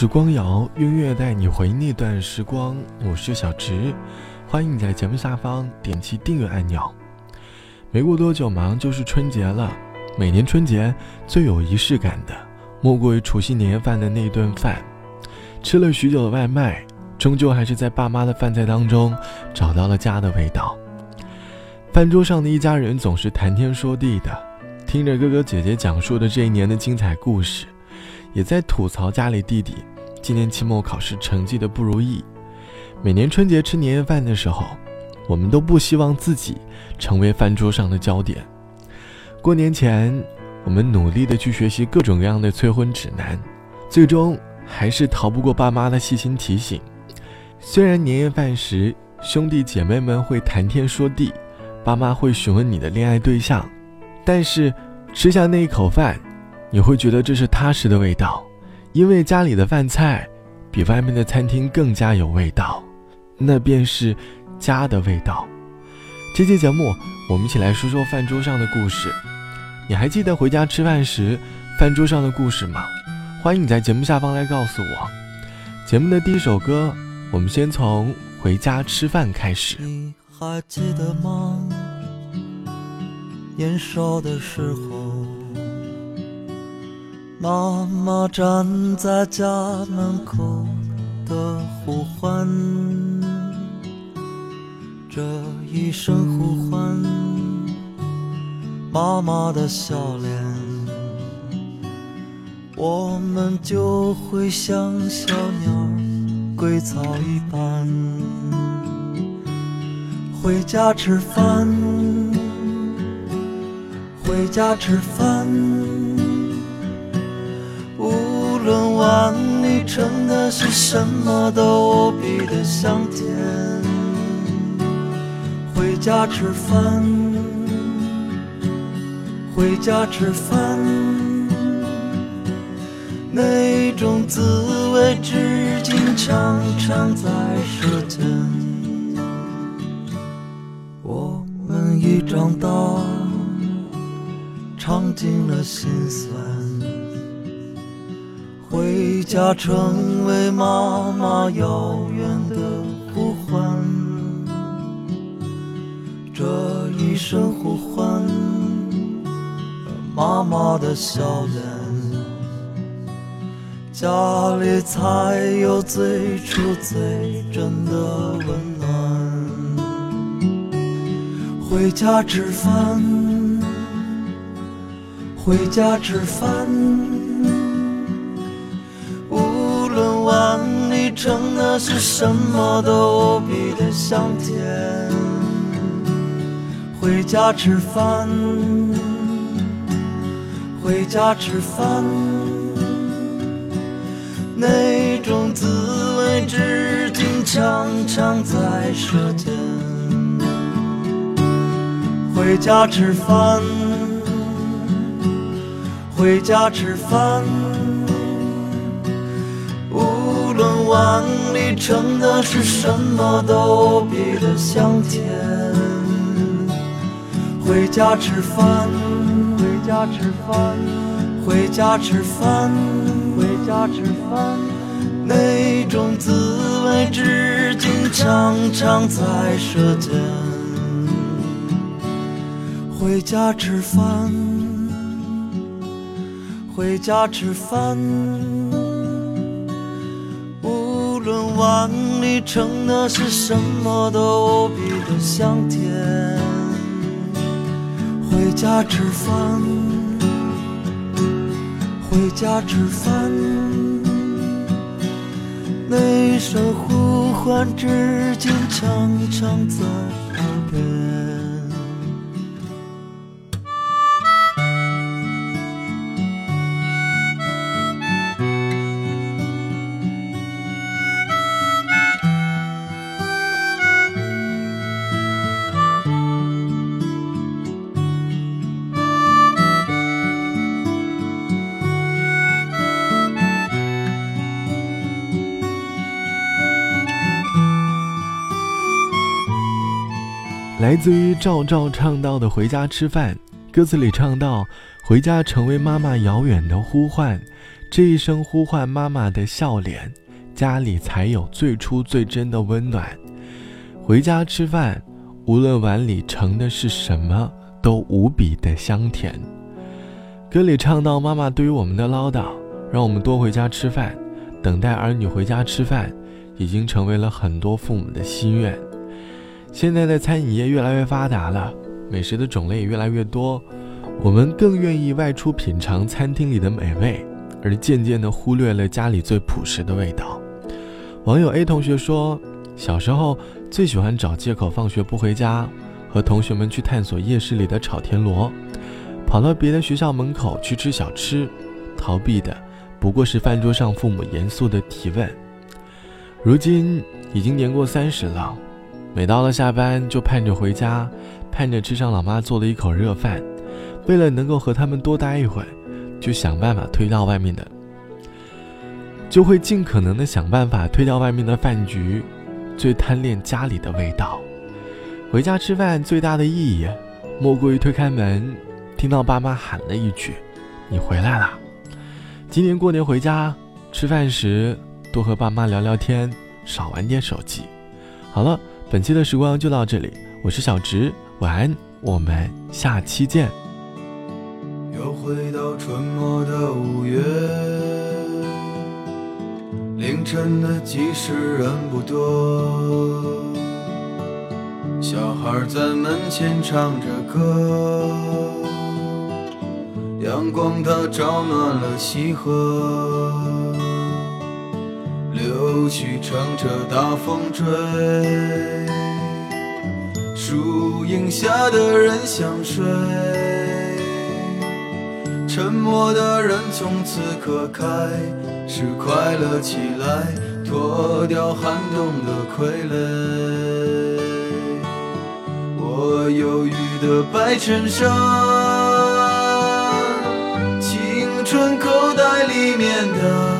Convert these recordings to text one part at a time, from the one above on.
时光谣，音乐带你回那段时光。我是小直，欢迎你在节目下方点击订阅按钮。没过多久，马上就是春节了。每年春节最有仪式感的，莫过于除夕年夜饭的那顿饭。吃了许久的外卖，终究还是在爸妈的饭菜当中找到了家的味道。饭桌上的一家人总是谈天说地的，听着哥哥姐姐讲述的这一年的精彩故事。也在吐槽家里弟弟今年期末考试成绩的不如意。每年春节吃年夜饭的时候，我们都不希望自己成为饭桌上的焦点。过年前，我们努力的去学习各种各样的催婚指南，最终还是逃不过爸妈的细心提醒。虽然年夜饭时兄弟姐妹们会谈天说地，爸妈会询问你的恋爱对象，但是吃下那一口饭。你会觉得这是踏实的味道，因为家里的饭菜比外面的餐厅更加有味道，那便是家的味道。这期节目，我们一起来说说饭桌上的故事。你还记得回家吃饭时饭桌上的故事吗？欢迎你在节目下方来告诉我。节目的第一首歌，我们先从回家吃饭开始。你还记得吗？年少的时候。妈妈站在家门口的呼唤，这一声呼唤，妈妈的笑脸，我们就会像小鸟归巢一般，回家吃饭，回家吃饭。无论碗里盛的是什么，都无比的香甜。回家吃饭，回家吃饭，那种滋味至今常常在舌尖。我们已长大，尝尽了辛酸。家成为妈妈遥远的呼唤，这一声呼唤，妈妈的笑脸，家里才有最初最真的温暖。回家吃饭，回家吃饭。成的是什么都无比的香甜。回家吃饭，回家吃饭，那种滋味至今常常在舌尖。回家吃饭，回家吃饭。碗里盛的是什么都比的香甜。回家吃饭，回家吃饭，回家吃饭，回家吃饭，那种滋味至今常常在舌尖。回家吃饭，回家吃饭。碗里盛的是什么都无比的香甜。回家吃饭，回家吃饭，那一声呼唤至今常常在来自于赵照唱到的《回家吃饭》，歌词里唱到：“回家成为妈妈遥远的呼唤，这一声呼唤妈妈的笑脸，家里才有最初最真的温暖。回家吃饭，无论碗里盛的是什么，都无比的香甜。歌里唱到，妈妈对于我们的唠叨，让我们多回家吃饭，等待儿女回家吃饭，已经成为了很多父母的心愿。现在的餐饮业越来越发达了，美食的种类也越来越多，我们更愿意外出品尝餐厅里的美味，而渐渐地忽略了家里最朴实的味道。网友 A 同学说，小时候最喜欢找借口放学不回家，和同学们去探索夜市里的炒田螺。跑到别的学校门口去吃小吃，逃避的不过是饭桌上父母严肃的提问。如今已经年过三十了，每到了下班就盼着回家，盼着吃上老妈做的一口热饭。为了能够和他们多待一会，就想办法推掉外面的，就会尽可能的想办法推掉外面的饭局，最贪恋家里的味道。回家吃饭最大的意义，莫过于推开门。听到爸妈喊了一句：“你回来了。”今年过年回家吃饭时，多和爸妈聊聊天，少玩点手机。好了，本期的时光就到这里，我是小直，晚安，我们下期见。又回到春末的五月，凌晨的集市人不多，小孩在门前唱着歌。阳光它照暖了溪河，柳絮乘着大风追，树荫下的人想睡，沉默的人从此刻开始快乐起来，脱掉寒冬的傀儡。我忧郁的白衬衫。青春口袋里面的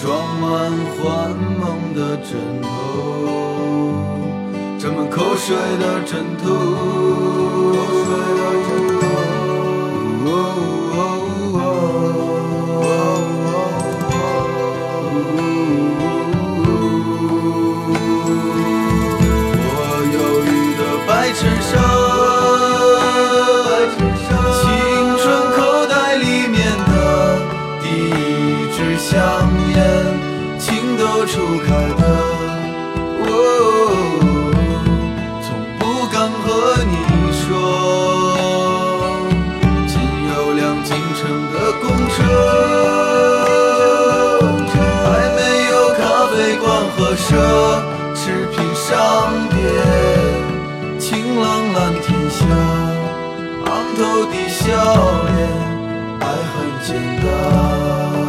装满幻梦的枕头，沾满口水的枕头。还没有咖啡馆和奢侈品商店。晴朗蓝天下昂，头的笑脸，爱很简单。